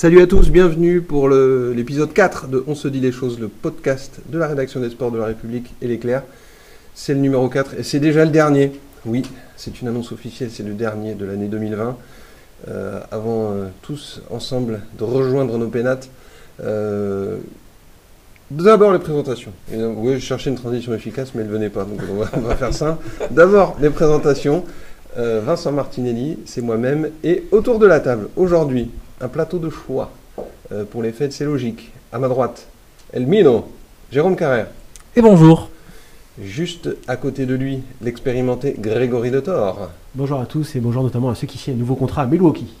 Salut à tous, bienvenue pour l'épisode 4 de On se dit les choses, le podcast de la rédaction des sports de la République et l'éclair. C'est le numéro 4 et c'est déjà le dernier. Oui, c'est une annonce officielle, c'est le dernier de l'année 2020. Euh, avant euh, tous ensemble de rejoindre nos pénates, euh, d'abord les présentations. Oui, je cherchais une transition efficace, mais elle ne venait pas, donc on va, faire ça. D'abord les présentations. Vincent Martinelli, c'est moi-même. Et autour de la table, aujourd'hui, un plateau de choix. Euh, pour les fêtes, c'est logique. À ma droite, Elmino, Jérôme Carrère. Et bonjour. Juste à côté de lui, l'expérimenté Grégory de Thor. Bonjour à tous et bonjour notamment à ceux qui signent un nouveau contrat à Milwaukee.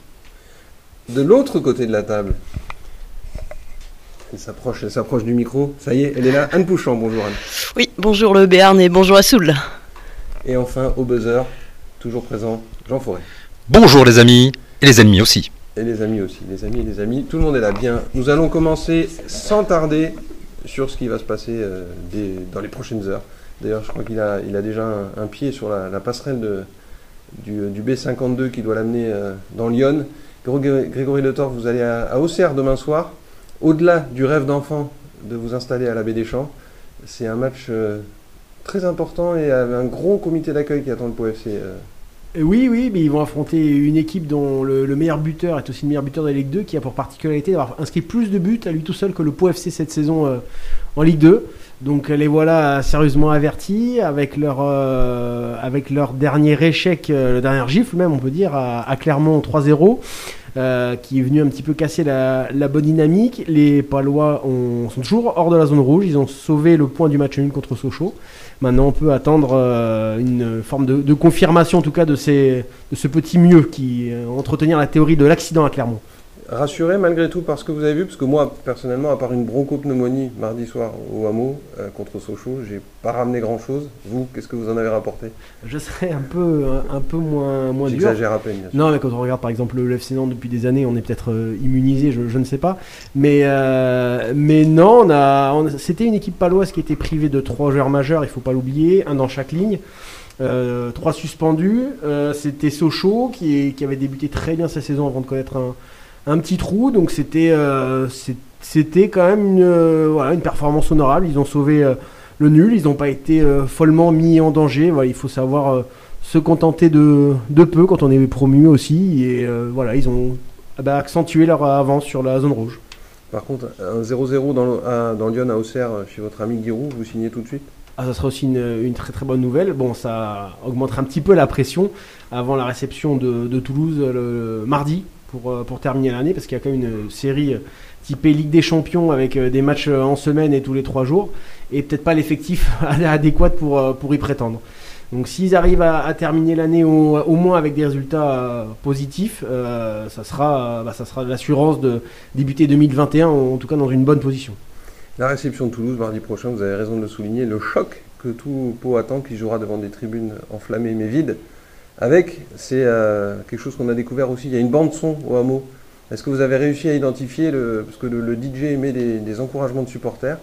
De l'autre côté de la table, elle s'approche, elle s'approche du micro. Ça y est, elle est là. Anne Pouchon, bonjour Anne. Oui, bonjour le Béarn et bonjour à Soul. Et enfin, au buzzer, toujours présent, Jean Forêt. Bonjour les amis et les ennemis aussi. Et les amis aussi, les amis et les amis, tout le monde est là. Bien, nous allons commencer sans tarder sur ce qui va se passer euh, dans les prochaines heures. D'ailleurs, je crois qu'il a, déjà un, pied sur la, passerelle de- du, du B52 qui doit l'amener euh, dans Lyon. Gré- Grégory Le Thor, vous allez à, Auxerre demain soir. Au-delà du rêve d'enfant de vous installer à la Baie des Champs, c'est un match euh, très important et un gros comité d'accueil qui attend le POFC. Euh, oui, oui, mais ils vont affronter une équipe dont le, le meilleur buteur est aussi le meilleur buteur de la Ligue 2, qui a pour particularité d'avoir inscrit plus de buts à lui tout seul que le Pau FC cette saison euh, en Ligue 2. Donc les voilà sérieusement avertis avec leur, euh, dernier échec, le dernier gifle même, on peut dire, à, Clermont 3-0. euh, qui est venu un petit peu casser la, bonne dynamique. Les Palois ont- sont toujours hors de la zone rouge. Ils ont sauvé le point du match nul contre Sochaux. Maintenant, on peut attendre euh, une forme de, confirmation, en tout cas, de ce petit mieux qui euh, entretenir la théorie de l'accident à Clermont. Rassuré malgré tout par ce que vous avez vu, parce que moi, personnellement, à part une bronchopneumonie mardi soir au hameau euh, contre Sochaux, j'ai pas ramené grand-chose. Vous, qu'est-ce que vous en avez rapporté? Je serais un peu, un, un peu moins, moins dur. J'exagère à peine. bien sûr. Non, mais quand on regarde par exemple le FC Nantes depuis des années, on est peut-être euh, immunisé, je, je ne sais pas. Mais, euh, mais non, on a, on- c'était une équipe paloise qui était privée de trois joueurs majeurs, il faut pas l'oublier, un dans chaque ligne. Euh, trois suspendus. Euh, c'était Sochaux qui, est- qui avait débuté très bien sa saison avant de connaître un, un petit trou. Donc c'était, euh, c'était quand même une, euh, voilà, une performance honorable. Ils ont sauvé euh, le nul, ils n'ont pas été follement mis en danger. Voilà, il faut savoir se contenter de, de peu quand on est promu aussi. Et euh, voilà, ils ont ah bah, accentué leur avance sur la zone rouge. Par contre, un 0-0 dans, le- à- dans Lyon à Auxerre chez votre ami Giroud, vous signez tout de suite? Ah, ça sera aussi une, une très très bonne nouvelle. Bon, ça augmentera un petit peu la pression avant la réception de, de Toulouse le, mardi pour, euh, pour terminer l'année, parce qu'il y a quand même une série euh, typée Ligue des Champions avec euh, des matchs en semaine et tous les trois jours, et peut-être pas l'effectif adéquat pour, pour y prétendre. Donc s'ils arrivent à, terminer l'année au, moins avec des résultats positifs, ça sera, bah, sera l'assurance de débuter 2021 en tout cas dans une bonne position. La réception de Toulouse mardi prochain, vous avez raison de le souligner, le choc que tout Pau attend, qui jouera devant des tribunes enflammées mais vides. Avec, c'est euh, quelque chose qu'on a découvert aussi, il y a une bande son au hameau. Est-ce que vous avez réussi à identifier, le, parce que le, le DJ émet des, des encouragements de supporters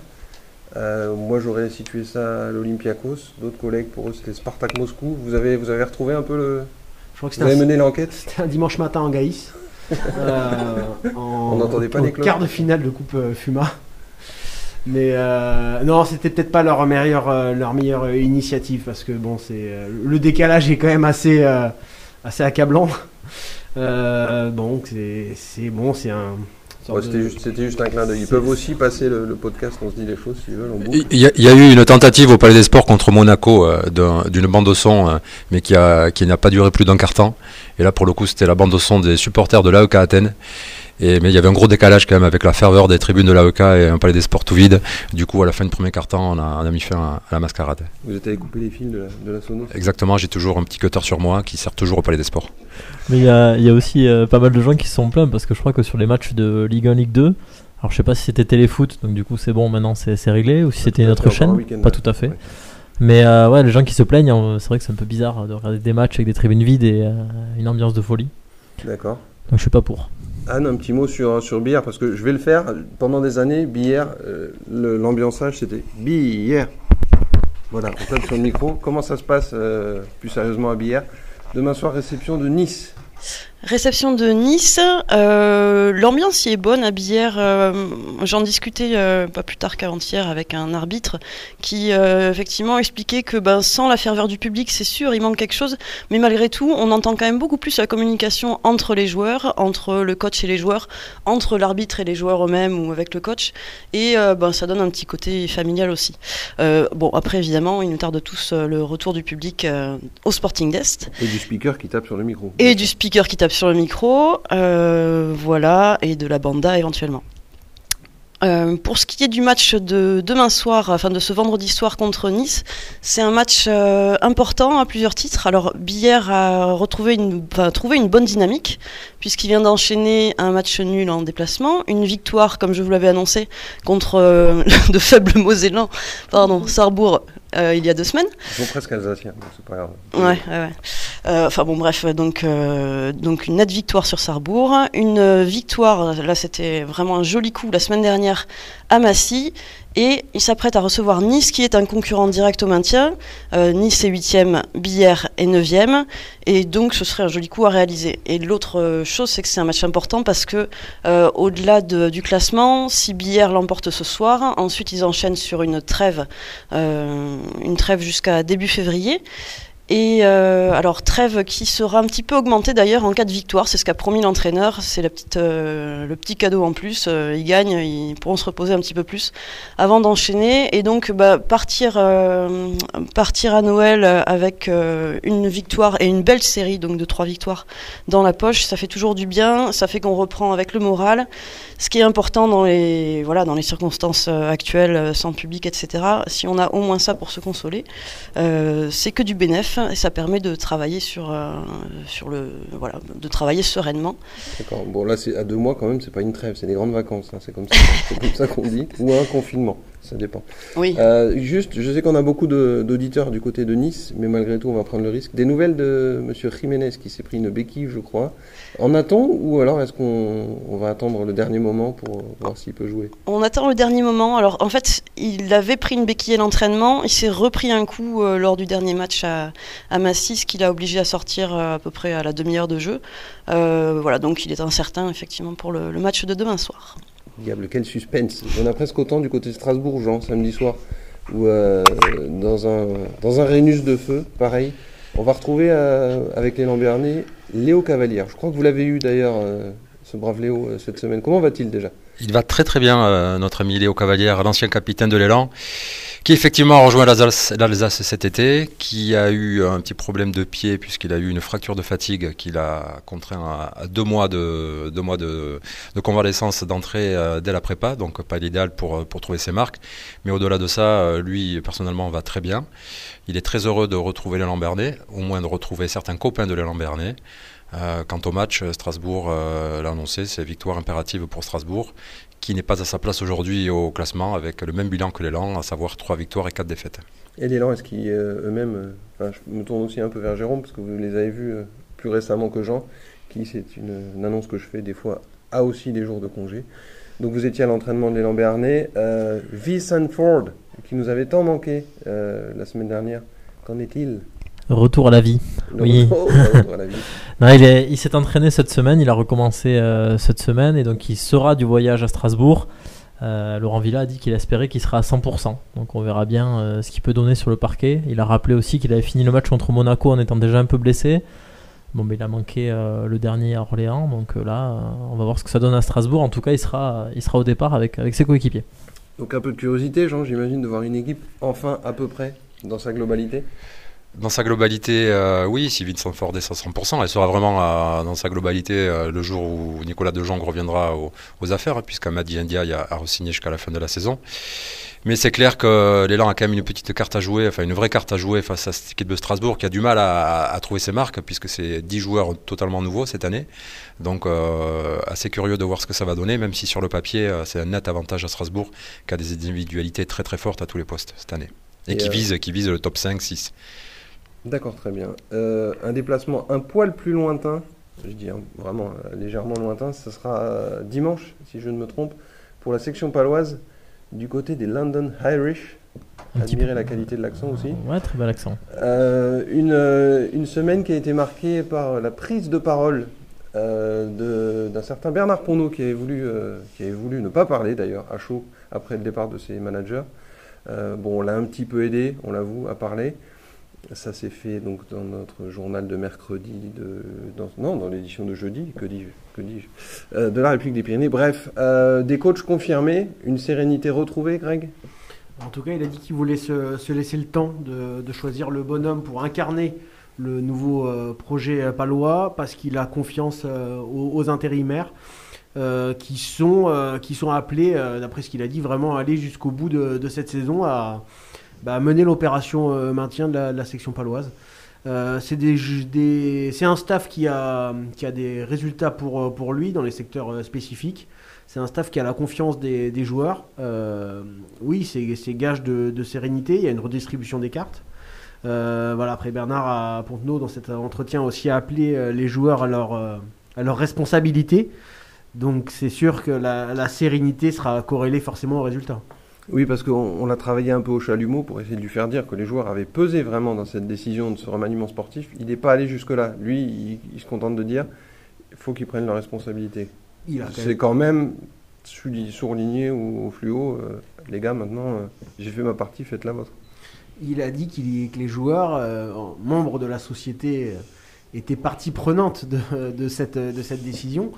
Euh, Moi j'aurais situé ça à l'Olympiakos, d'autres collègues pour eux c'était Spartak Moscou. Vous avez, vous avez retrouvé un peu le... Je crois que Vous avez un- mené l'enquête? C'était un dimanche matin en Gaïs. Euh, en, On n'entendait pas en les cloches. quart de finale de Coupe Fuma. Mais euh, non, c'était peut-être pas leur meilleure, euh, leur meilleure euh, initiative parce que bon, c'est euh, le décalage est quand même assez, euh, assez accablant. Euh, bon, c'est c'est- bon, c'est un. Ouais, C'était de- juste, c'était juste un clin d'œil. Ils peuvent aussi passer le, le podcast, on se dit les choses s'ils veulent. Il y, a- il y a eu une tentative au Palais des Sports contre Monaco euh, d'un- d'une bande de son, euh, mais qui a- qui n'a pas duré plus d'un quart temps. Et là, pour le coup, c'était la bande de son des supporters de l'AEK Athènes. Et, mais il y avait un gros décalage quand même avec la ferveur des tribunes de l'AEK et un Palais des Sports tout vide. Du coup, à la fin du premier quart temps, on a, on a mis fin à, à la mascarade. Vous êtes allé couper les fils de la, de la Sonos Exactement, j'ai toujours un petit cutter sur moi qui sert toujours au Palais des Sports. Mais il y a, il y a aussi euh, pas mal de gens qui se sont plaints parce que je crois que sur les matchs de Ligue 1, Ligue 2, alors je sais pas si c'était Téléfoot, donc du coup c'est bon, maintenant c'est réglé, ou si c'était une autre chaîne, pas tout à fait. Ouais. Mais euh, ouais, les gens qui se plaignent, euh, c'est vrai que c'est un peu bizarre de regarder des matchs avec des tribunes vides et euh, une ambiance de folie. D'accord. Donc je suis pas pour. Anne, un petit mot sur, sur Billard, parce que je vais le faire. Pendant des années, Billard, euh, l'ambiançage, c'était Billard. Voilà, on tape sur le micro. Comment ça se passe euh, plus sérieusement à Billard Demain soir, réception de Nice. Réception de Nice. Euh, L'ambiance y est bonne à Billère. Euh, J'en discutais euh, pas plus tard qu'avant-hier avec un arbitre qui effectivement expliquait que ben, sans la ferveur du public, c'est sûr, il manque quelque chose. Mais malgré tout, on entend quand même beaucoup plus la communication entre les joueurs, entre le coach et les joueurs, entre l'arbitre et les joueurs eux-mêmes ou avec le coach. Et ben, ça donne un petit côté familial aussi. Bon, après, évidemment, il nous tarde tous le retour du public au Sporting d'Est. Et du speaker qui tape sur le micro. Et du speaker qui tape sur le micro, euh, voilà, et de la banda éventuellement. Euh, pour ce qui est du match de demain soir, enfin de ce vendredi soir contre Nice, c'est un match euh, important à plusieurs titres. Alors Billère a retrouvé une, enfin, trouvé une bonne dynamique puisqu'il vient d'enchaîner un match nul en déplacement, une victoire comme je vous l'avais annoncé contre euh, de faibles Mosellans, pardon, Sarrebourg euh, il y a deux semaines. Ils sont presque alsaciens, donc c'est pas grave. Ouais, ouais, ouais. Euh, Enfin bon, bref, donc, euh, donc une nette victoire sur Sarrebourg. Une victoire, là c'était vraiment un joli coup la semaine dernière à Massy. Et il s'apprête à recevoir Nice, qui est un concurrent direct au maintien. Euh, nice est 8e, Billère est 9e. Et donc ce serait un joli coup à réaliser. Et l'autre euh, chose, c'est que c'est un match important parce que euh, au-delà de- du classement, si Billère l'emporte ce soir, ensuite ils enchaînent sur une une trêve jusqu'à début février. Et euh, alors trêve qui sera un petit peu augmentée d'ailleurs en cas de victoire, c'est ce qu'a promis l'entraîneur, c'est euh, le petit cadeau en plus. Euh, ils gagnent, ils pourront se reposer un petit peu plus avant d'enchaîner et donc bah, partir, euh, partir à Noël avec une victoire et une belle série donc de trois victoires dans la poche, ça fait toujours du bien, ça fait qu'on reprend avec le moral. Ce qui est important dans les voilà dans les circonstances actuelles, sans public, etc. Si on a au moins ça pour se consoler, euh, c'est que du et ça permet de travailler sur euh, sur le voilà de travailler sereinement. D'accord. Bon, là, c'est à deux mois quand même, c'est pas une trêve, c'est des grandes vacances. hein, C'est comme ça, c'est comme ça qu'on dit. Ou un confinement, ça dépend. Oui. Euh, juste, je sais qu'on a beaucoup d'auditeurs du côté de Nice, mais malgré tout, on va prendre le risque. Des nouvelles de Monsieur Jiménez qui s'est pris une béquille, je crois. En attend ou alors est-ce qu'on on va attendre le dernier moment pour voir s'il peut jouer? On attend le dernier moment. Alors en fait, il avait pris une béquille à l'entraînement, il s'est repris un coup euh, lors du dernier match à, à Massy, ce qui l'a obligé à sortir euh, à peu près à la demi-heure de jeu. Voilà, donc il est incertain effectivement pour le, le match de demain soir. Diable, quel suspense en a presque autant du côté de Strasbourg, Jean, samedi soir, où euh, dans, un, dans un Rhénus de feu, pareil, on va retrouver euh, avec les Lambernais Léo Cavalière. Je crois que vous l'avez eu d'ailleurs, euh, ce brave Léo, cette semaine. Comment va-t-il déjà? Il va très très bien, notre ami Léo Cavalière, l'ancien capitaine de l'élan, qui effectivement a rejoint l'Alsace cet été, qui a eu un petit problème de pied puisqu'il a eu une fracture de fatigue qui l'a contraint à, deux mois de, deux mois de, convalescence d'entrée euh, dès la prépa, donc pas l'idéal pour, pour trouver ses marques. Mais au-delà de ça, euh, lui personnellement va très bien. Il est très heureux de retrouver l'élan Bernay, au moins de retrouver certains copains de l'élan Bernay. Euh, quant au match, Strasbourg euh, l'a annoncé, c'est victoire impérative pour Strasbourg, qui n'est pas à sa place aujourd'hui au classement avec le même bilan que l'élan, à savoir 3 victoires et 4 défaites. Et l'élan, est-ce qu'ils euh, eux-mêmes. euh, enfin, je me tourne aussi un peu vers Jérôme, parce que vous les avez vus euh, plus récemment que Jean, qui, c'est une, une annonce que je fais des fois, a aussi des jours de congé. Donc vous étiez à l'entraînement de l'élan Bernay. Euh, Vincent Ford, qui nous avait tant manqué euh, la semaine dernière, qu'en est-il? Retour à la vie. Le Oui. retour à la vie. Il est- il s'est entraîné cette semaine, il a recommencé euh, cette semaine et donc il sera du voyage à Strasbourg. Euh, Laurent Villa a dit qu'il espérait qu'il sera à 100%. Donc on verra bien euh, ce qu'il peut donner sur le parquet. Il a rappelé aussi qu'il avait fini le match contre Monaco en étant déjà un peu blessé. Bon, mais il a manqué le dernier à Orléans. Donc là, on va voir ce que ça donne à Strasbourg. En tout cas, il sera, il sera au départ avec ses coéquipiers. Donc un peu de curiosité, Jean, j'imagine, de voir une équipe enfin à peu près dans sa globalité. Dans sa globalité, euh, oui, si Vincent Ford est à 100%, elle sera vraiment euh, dans sa globalité euh, le jour où Nicolas De Jong reviendra aux, aux affaires, puisqu'Amadi Ndiaye a, a re-signé jusqu'à la fin de la saison. Mais c'est clair que l'élan a quand même une petite carte à jouer, enfin une vraie carte à jouer face à cette équipe de Strasbourg qui a du mal à, à trouver ses marques, puisque c'est 10 joueurs totalement nouveaux cette année. Donc euh, assez curieux de voir ce que ça va donner, même si sur le papier c'est un net avantage à Strasbourg, qui a des individualités très très fortes à tous les postes cette année. Et, Et, qui, vise, qui vise le top 5-6. D'accord, très bien. Euh, un déplacement un poil plus lointain, je dis hein, vraiment euh, légèrement lointain, ce sera euh, dimanche, si je ne me trompe, pour la section paloise, du côté des London Irish. Peu. la qualité de l'accent aussi. Ouais, très bel accent. Une, une semaine qui a été marquée par la prise de parole d'un certain Bernard Ponneau qui avait, voulu, qui avait voulu ne pas parler d'ailleurs à chaud après le départ de ses managers. Bon, on l'a un petit peu aidé, on l'avoue, à parler. Ça s'est fait donc dans notre journal de mercredi, de, dans- non, dans l'édition de jeudi, que dis-je, que dis-je, euh, de la République des Pyrénées. Bref, euh, des coachs confirmés, une sérénité retrouvée, Greg? En tout cas, il a dit qu'il voulait se, se laisser le temps de, choisir le bonhomme pour incarner le nouveau euh, projet palois parce qu'il a confiance aux, intérimaires qui, sont, appelés, d'après ce qu'il a dit, vraiment à aller jusqu'au bout de, de cette saison à, bah, mener l'opération euh, maintien de la, section paloise. Euh, c'est un staff qui a, qui a des résultats pour, euh, pour lui dans les secteurs spécifiques. C'est un staff qui a la confiance des, joueurs. Oui, c'est gage de, sérénité. Il y a une redistribution des cartes. Voilà, après Bernard à Pontenot, dans cet entretien, aussi a appelé les joueurs à leur, à leur responsabilité. Donc c'est sûr que la, la sérénité sera corrélée forcément au résultat. Oui, parce qu'on on l'a travaillé un peu au chalumeau pour essayer de lui faire dire que les joueurs avaient pesé vraiment dans cette décision de ce remaniement sportif. Il n'est pas allé jusque-là. Lui, il, il se contente de dire il faut qu'ils prennent leurs responsabilités. A C'est quand même surligné au, au fluo. euh, les gars, maintenant, euh, j'ai fait ma partie, faites la vôtre. Il a dit qu'il- que les joueurs, euh, membres de la société, étaient partie prenante de, de cette, de cette décision.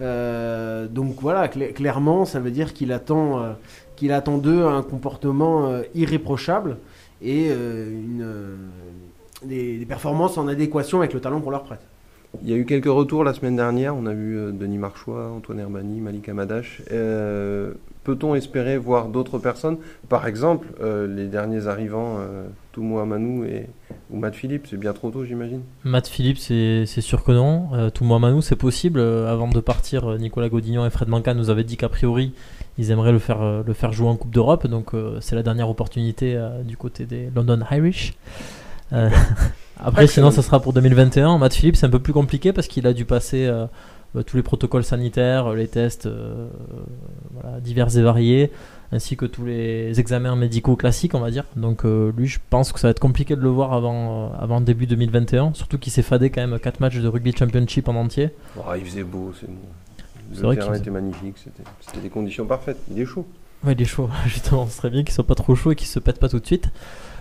Donc voilà, cla- clairement, ça veut dire qu'il attend, qu'il attend d'eux un comportement euh, irréprochable et euh, une, euh, des, des performances en adéquation avec le talent qu'on leur prête. Il y a eu quelques retours la semaine dernière. On a vu Denis Marchois, Antoine Herbani, Malik Amadash. Euh, Peut-on espérer voir d'autres personnes? Par exemple, euh, les derniers arrivants, euh, Toumo Amanou et, ou Matt Philippe. C'est bien trop tôt, j'imagine Matt Philippe, c'est sûr que non. Euh, Toumou Manou, c'est possible. Avant de partir, Nicolas Godignon et Fred Manca nous avaient dit qu'a priori, ils aimeraient le faire, euh, le faire jouer en Coupe d'Europe. Donc, euh, c'est la dernière opportunité euh, du côté des London Irish. Euh, après, sinon, ça sera pour 2021. Matt Philippe, c'est un peu plus compliqué parce qu'il a dû passer tous les protocoles sanitaires, les tests euh, voilà, divers et variés, ainsi que tous les examens médicaux classiques, on va dire. Donc, euh, lui, je pense que ça va être compliqué de le voir avant, euh, avant début 2021, surtout qu'il s'est fadé quand même 4 matchs de rugby championship en entier. Oh, Il faisait beau, c'est bon. Le vrai terrain était magnifique, c'était des conditions parfaites. Il est chaud. Ouais, il est chaud, justement, ce serait bien qu'il soit pas trop chaud et qu'il se pète pas tout de suite.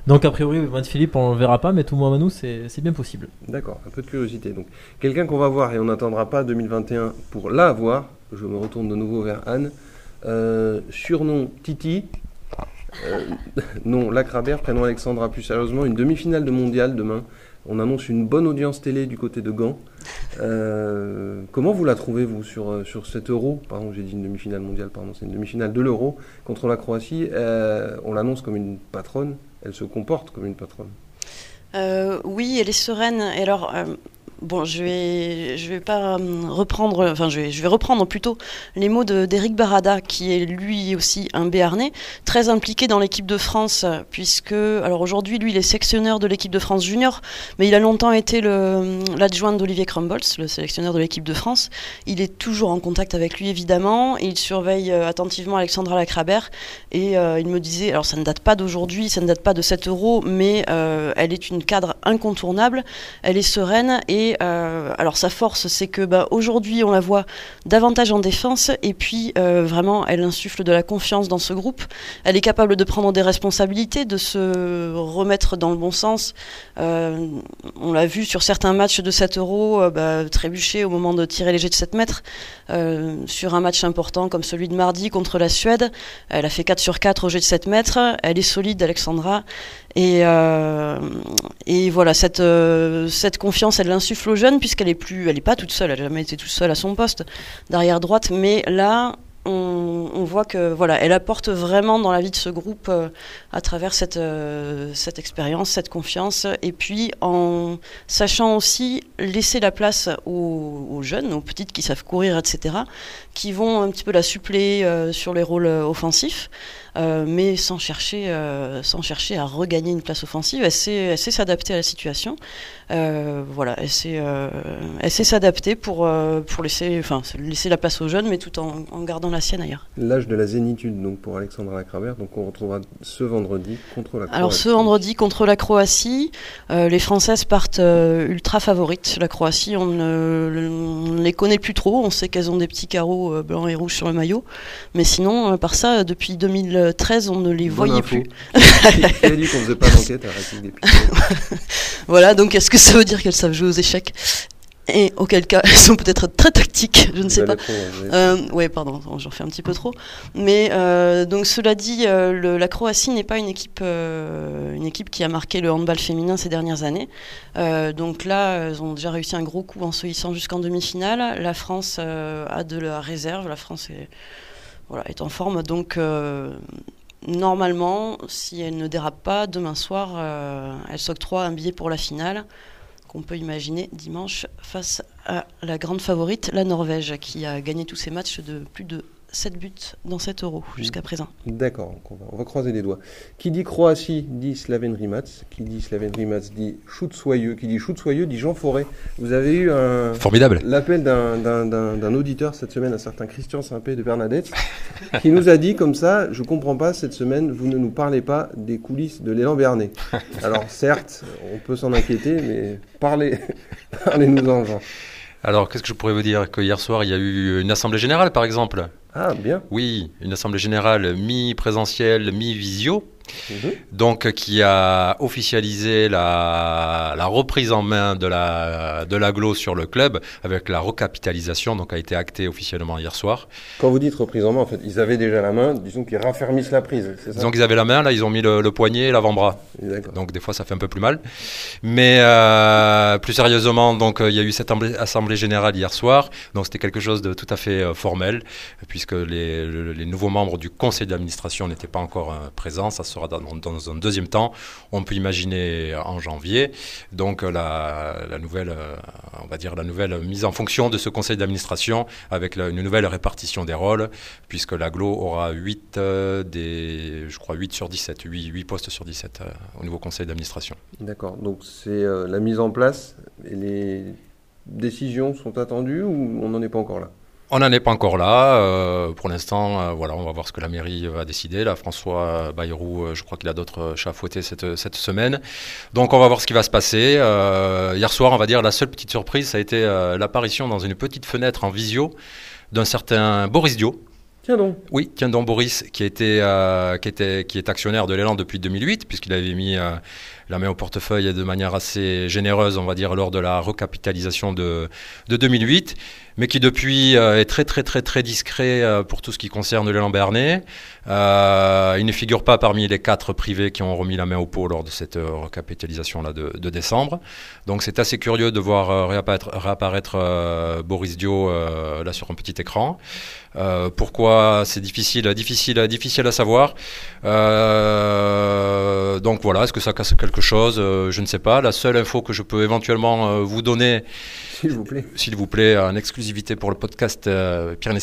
Donc, a priori, Matt Philippe, on le verra pas, mais tout Manou, c'est c'est bien possible. D'accord, un peu de curiosité. Donc, quelqu'un qu'on va voir et on n'attendra pas 2021 pour la voir. Je me retourne de nouveau vers Anne. Euh, surnom Titi. Euh, nom Lacrabert, prénom Alexandra. Plus sérieusement, une demi-finale de mondial demain. On annonce une bonne audience télé du côté de Gand. Euh, comment vous la trouvez, vous, sur, euh, sur cet euro? Pardon, j'ai dit une demi-finale mondiale, pardon, c'est une demi-finale de l'euro contre la Croatie. Euh, on l'annonce comme une patronne. Elle se comporte comme une patronne. Oui, elle est sereine. Et alors, bon, je vais, je vais pas euh, reprendre, enfin, je vais, je vais reprendre plutôt les mots d'Éric Barada, qui est lui aussi un Béarnais, très impliqué dans l'équipe de France, puisque, alors aujourd'hui, lui, il est sectionneur de l'équipe de France junior, mais il a longtemps été l'adjoint d'Olivier Crumbles, le sélectionneur de l'équipe de France. Il est toujours en contact avec lui, évidemment, il surveille euh, attentivement Alexandra Lacrabert. Et euh, il me disait, alors ça ne date pas d'aujourd'hui, ça ne date pas de 7 euros, mais elle est une cadre incontournable, elle est sereine et euh, alors sa force c'est que bah, aujourd'hui on la voit davantage en défense et puis euh, vraiment elle insuffle de la confiance dans ce groupe, elle est capable de prendre des responsabilités, de se remettre dans le bon sens. Euh, on l'a vu sur certains matchs de 7 euros bah, trébucher au moment de tirer les jets de 7 mètres sur un match important comme celui de mardi contre la Suède. Elle a fait 4 sur 4 au jet de 7 mètres. Elle est solide, Alexandra. Et, et voilà, cette, cette confiance, elle l'insuffle aux jeunes, puisqu'elle est plus, elle est pas toute seule. Elle n'a jamais été toute seule à son poste d'arrière droite. Mais là, on, voit que voilà, elle apporte vraiment dans la vie de ce groupe euh, à travers cette, euh, cette expérience, cette confiance. Et puis en sachant aussi laisser la place aux, jeunes, aux petites qui savent courir, etc., qui vont un petit peu la suppléer euh, sur les rôles offensifs. Mais sans chercher, sans chercher à regagner une place offensive. Elle sait, s'adapter à la situation. Voilà, elle sait, s'adapter pour, pour laisser, enfin, laisser la place aux jeunes, mais tout en, en gardant la la sienne ailleurs. L'âge de la zénitude donc pour Alexandra Lacravert. Donc on retrouvera ce vendredi contre la Croatie. Alors ce vendredi contre la Croatie, euh, les Françaises partent euh, ultra favorites. La Croatie, on ne, les connaît plus trop. On sait qu'elles ont des petits carreaux euh, blancs et rouges sur le maillot. Mais sinon, par ça, depuis 2013, on ne les Bonne voyait info. plus. Qui a dit qu'on faisait pas d'enquête à Racing des Voilà, donc est-ce que ça veut dire qu'elles savent jouer aux échecs? Et auquel cas, elles sont peut-être très tactiques, je ne sais pas. allez Euh, ouais, pardon, j'en fais un petit peu trop. Mais euh, donc cela dit, euh, le- la Croatie n'est pas une équipe, une équipe qui a marqué le handball féminin ces dernières années. Donc là, elles ont déjà réussi un gros coup en se hissant jusqu'en demi-finale. La France a de la réserve. La France est, voilà, est en forme. Donc normalement, si elle ne dérape pas, demain soir, elle s'octroie un billet pour la finale qu'on peut imaginer dimanche face à la grande favorite, la Norvège, qui a gagné tous ses matchs de plus de 7 buts dans 7 euros jusqu'à présent. D'accord, on va, on va croiser les doigts. Qui dit Croatie dit Slaven Rimac. Qui dit Slaven Rimac dit shoot soyeux. Qui dit shoot soyeux dit Jean Forêt. Vous avez eu un, Formidable. l'appel d'un, d'un- d'un- d'un auditeur cette semaine, un certain Christian Simpé de Bernadette, qui nous a dit comme ça Je comprends pas, cette semaine, vous ne nous parlez pas des coulisses de l'élan Bernet. Alors, certes, on peut s'en inquiéter, mais parlez, parlez-nous-en, Jean. Alors, qu'est-ce que je pourrais vous dire Que hier soir, il y a eu une assemblée générale, par exemple? Ah, bien. Oui, une assemblée générale mi-présentielle, mi-visio. Mhm. donc qui a officialisé la, la reprise en main de la de l'aglo sur le club avec la recapitalisation donc a été actée officiellement hier soir. Quand vous dites reprise en main, en fait, ils avaient déjà la main, disons qu'ils raffermissent la prise, ça? Donc ils avaient la main là, ils ont mis le, le poignet et l'avant-bras. Donc des fois ça fait un peu plus mal. Mais euh, plus sérieusement, donc euh, il y a eu cette assemblée, générale hier soir. Donc c'était quelque chose de tout à fait euh, formel puisque les, le- les nouveaux membres du conseil d'administration n'étaient pas encore présents. Ça sera dans, un deuxième temps. On peut imaginer en janvier. Donc euh, la, nouvelle, euh, on va dire la nouvelle mise en fonction de ce conseil d'administration avec une nouvelle répartition des rôles puisque l'aglo aura 8 des, je crois 8 sur 17, 8, 8 postes sur 17 euh, au nouveau conseil d'administration. D'accord. Donc c'est euh, la mise en place et les décisions sont attendues ou on n'en est pas encore là? On n'en est pas encore là. euh, pour l'instant, euh, voilà, on va voir ce que la mairie va décider. Là, François Bayrou, euh, je crois qu'il a d'autres chats à fouetter cette, cette semaine. Donc, on va voir ce qui va se passer. Euh, hier soir, on va dire, la seule petite surprise, ça a été l'apparition dans une petite fenêtre en visio d'un certain Boris Dio. Tiens donc. Oui, tiens donc Boris, qui, était, qui, était, qui est actionnaire de l'élan depuis 2008, puisqu'il avait mis la main au portefeuille de manière assez généreuse, on va dire, lors de la recapitalisation de, de 2008, mais qui depuis euh, est très très très très discret euh, pour tout ce qui concerne l'élan Bernet. Euh, il ne figure pas parmi les quatre privés qui ont remis la main au pot lors de cette euh, recapitalisation-là de, de décembre. Donc c'est assez curieux de voir réapparaître, Boris Dio là sur un petit écran. Pourquoi c'est difficile, difficile, difficile à savoir. Donc voilà, est-ce que ça casse quelque Euh, Je ne sais pas. La seule info que je peux éventuellement euh, vous donner, S'il vous plaît. s'il vous plaît, en exclusivité pour le podcast euh, Pyrénées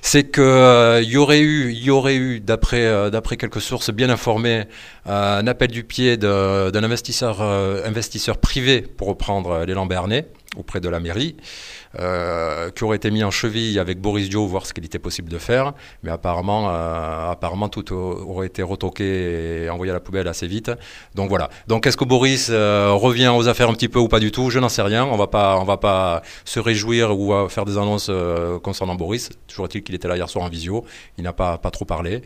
c'est que euh, y aurait eu, y aurait eu, d'après euh, d'après quelques sources bien informées, euh, un appel du pied d'un investisseur investisseur privé pour reprendre l'élan Bernet auprès de la mairie, qui aurait été mis en cheville avec Boris Dio, voir ce qu'il était possible de faire. Mais apparemment, apparemment tout au- aurait été retoqué et envoyé à la poubelle assez vite. Donc voilà. Donc est-ce que Boris revient aux affaires un petit peu ou pas du tout? Je n'en sais rien. On va pas, on va pas se réjouir ou faire des annonces euh, concernant Boris. Toujours est-il qu'il était là hier soir en visio. Il n'a pas, pas trop parlé.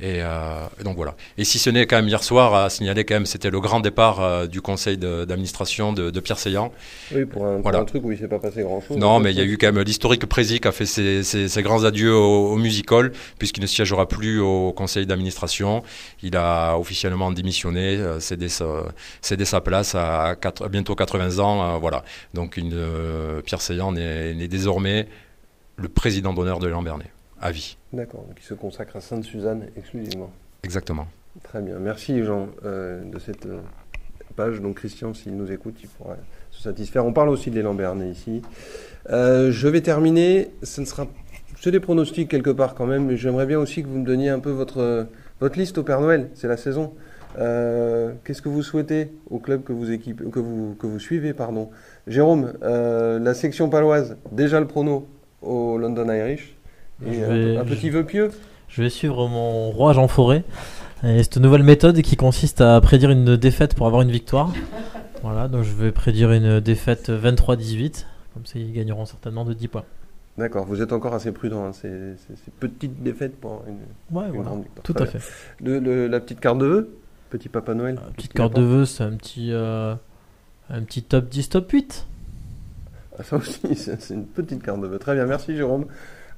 Et, euh, et donc voilà. Et si ce n'est quand même hier soir à signaler quand même, c'était le grand départ euh, du conseil d'administration de, de Pierre Seillant. Oui, pour un, pour Voilà. un truc où il ne s'est pas passé grand-chose. Non, mais il y a eu quand même l'historique Prési qui a fait ses, ses- ses grands adieux au, au Music Hall, puisqu'il ne siégera plus au conseil d'administration. Il a officiellement démissionné, cédé, sa, cédé sa place à, bientôt 80 ans. euh, voilà. Donc une, euh, Pierre Seillant est, est désormais le président d'honneur de Lambernet, à vie. D'accord, donc il se consacre à Sainte-Suzanne exclusivement. Exactement. Très bien. Merci Jean euh, de cette euh, page. Donc Christian, s'il nous écoute, il pourra se satisfaire. On parle aussi de l'élan Bernet ici. Euh, je vais terminer. Ce ne sera c'est des pronostics quelque part quand même, mais j'aimerais bien aussi que vous me donniez un peu votre, votre liste au Père Noël. C'est la saison. Euh, Qu'est-ce que vous souhaitez au club que vous, équipez, que vous, que vous suivez pardon? Jérôme, euh, la section paloise, déjà le prono au London Irish. Et Je un- petit vœu pieux Je vais suivre mon roi Jean Forêt. Et cette nouvelle méthode qui consiste à prédire une défaite pour avoir une victoire. Voilà, donc je vais prédire une défaite 23-18. Comme ça, ils gagneront certainement de 10 points. D'accord, vous êtes encore assez prudent. hein, C'est c'est- c'est petite défaite pour une, Ouais, une voilà. grande victoire. Tout à fait. Le- le- la petite carte de vœux? Petit Papa Noël Euh, petite carte de vœux, c'est un petit, euh, un petit top 10, top 8. Ah, Ça aussi, c'est une petite carte de vœux. Très bien, merci Jérôme.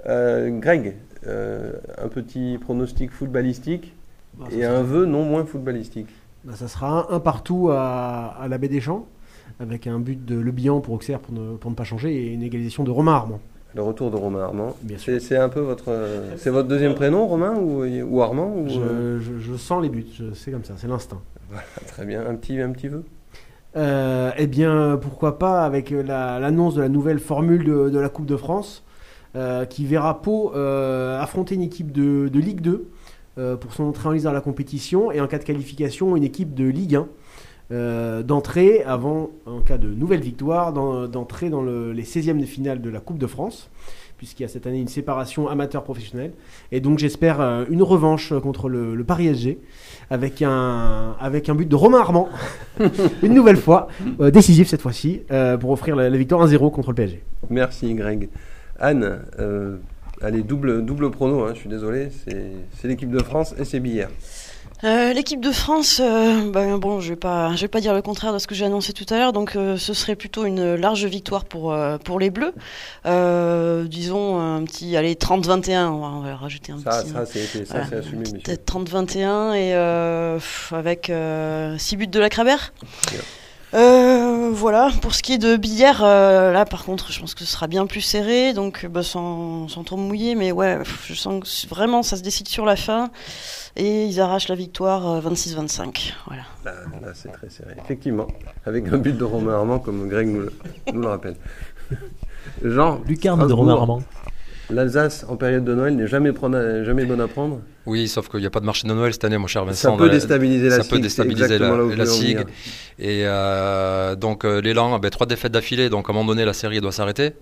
Euh, Greg, euh, un petit pronostic footballistique Bah, et sera- un vœu non moins footballistique. bah, ça sera un, un partout à, à la baie des Champs, avec un but de Le Bihan pour Auxerre pour ne, pour ne pas changer, et une égalisation de Romain Armand. Le retour de Romain Armand. C'est un peu votre, c'est votre deuxième prénom, Romain ou, ou Armand ou, euh, Je, sens les buts, c'est comme ça, c'est l'instinct. Très bien, un petit, un petit vœu? Euh, eh bien, pourquoi pas avec la- l'annonce de la nouvelle formule de, de la Coupe de France, euh, qui verra Pau affronter une équipe de, de Ligue 2 euh, pour son entrée en lice dans la compétition, et en cas de qualification, une équipe de Ligue 1 euh, d'entrée, avant, en cas de nouvelle victoire, d'en- d'entrer dans le- les 16e de finale de la Coupe de France, puisqu'il y a cette année une séparation amateur-professionnel. Et donc j'espère euh, une revanche contre le, Paris SG, avec un, avec un but de Romain Armand, une nouvelle fois, euh, décisif cette fois-ci, euh, pour offrir la, victoire 1-0 contre le PSG. Merci Greg. Anne, euh, allez, double, double prono, hein, je suis désolé, c'est l'équipe de France et c'est Billère. Euh, L'équipe de France, euh, ben, bon, je vais pas, je vais pas dire le contraire de ce que j'ai annoncé tout à l'heure, donc euh, ce serait plutôt une large victoire pour euh, pour les Bleus. Euh, disons un petit, allez 30-21, on va, on va rajouter un Ça, petit. ça c'est ça, voilà. c'est assumé. Peut-être 30-21 et euh, pff, avec 6 buts de la Crabère. Bien. Euh, voilà, pour ce qui est de billard, euh, là par contre, je pense que ce sera bien plus serré, donc euh, bah, sans, sans trop mouiller, mais ouais, je sens que vraiment ça se décide sur la fin et ils arrachent la victoire euh, 26-25. Voilà. Là, là, c'est très serré. Effectivement, avec un but de Romain Armand, comme Greg nous le, nous le rappelle. Jean, Lucarne de Romain Armand. L'Alsace en période de Noël n'est jamais, prendre- jamais bonne à prendre. Oui, sauf qu'il n'y a pas de marché de Noël cette année, mon cher Vincent. Ça peut Euh, déstabiliser la ça SIG. peut c'est déstabiliser la, SIG. Et euh, donc euh, l'élan, ben, trois défaites d'affilée, donc à un moment donné la série doit s'arrêter.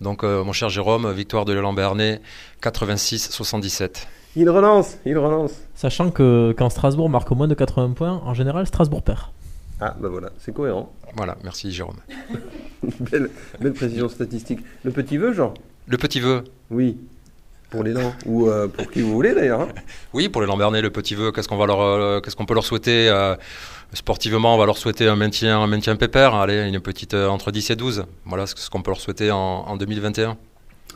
Donc euh, mon cher Jérôme, victoire de l'élan Bernay, 86-77. Il relance, il relance. Sachant que quand Strasbourg marque moins de 80 points, en général, Strasbourg perd. Ah, bah voilà, c'est cohérent. Voilà, merci Jérôme. belle, belle précision statistique. Le petit vœu, Jean? Le petit vœu. Oui. Pour les dents. Ou euh, pour qui vous voulez d'ailleurs. hein. Oui, pour l'élan Bernay, le petit vœu, qu'est-ce qu'on va leur, euh, qu'est-ce qu'on peut leur souhaiter euh, Sportivement, on va leur souhaiter un maintien, un maintien pépère, allez, une petite entre 10 et 12. Voilà ce qu'on peut leur souhaiter en, en 2021.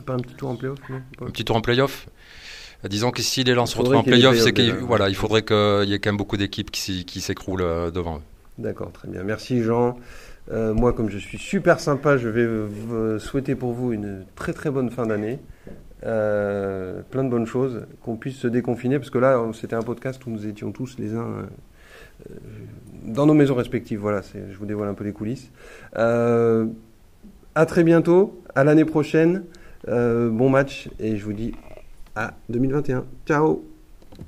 Pas un petit tour en playoff Un petit tour en playoff. Disons que si l'élan se Il faudrait retrouve en playoff, c'est qu'il voilà, il faudrait qu'il y ait quand même beaucoup d'équipes qui, s'écroulent devant eux. D'accord, très bien. Merci Jean. Euh, moi, comme je suis super sympa, je vais euh, vous souhaiter pour vous une très très bonne fin d'année. Euh, plein de bonnes choses, qu'on puisse se déconfiner, parce que là, c'était un podcast où nous étions tous les uns euh, dans nos maisons respectives. Voilà, je vous dévoile un peu les coulisses. Euh, à très bientôt, à l'année prochaine. Euh, bon match, et je vous dis à 2021. Ciao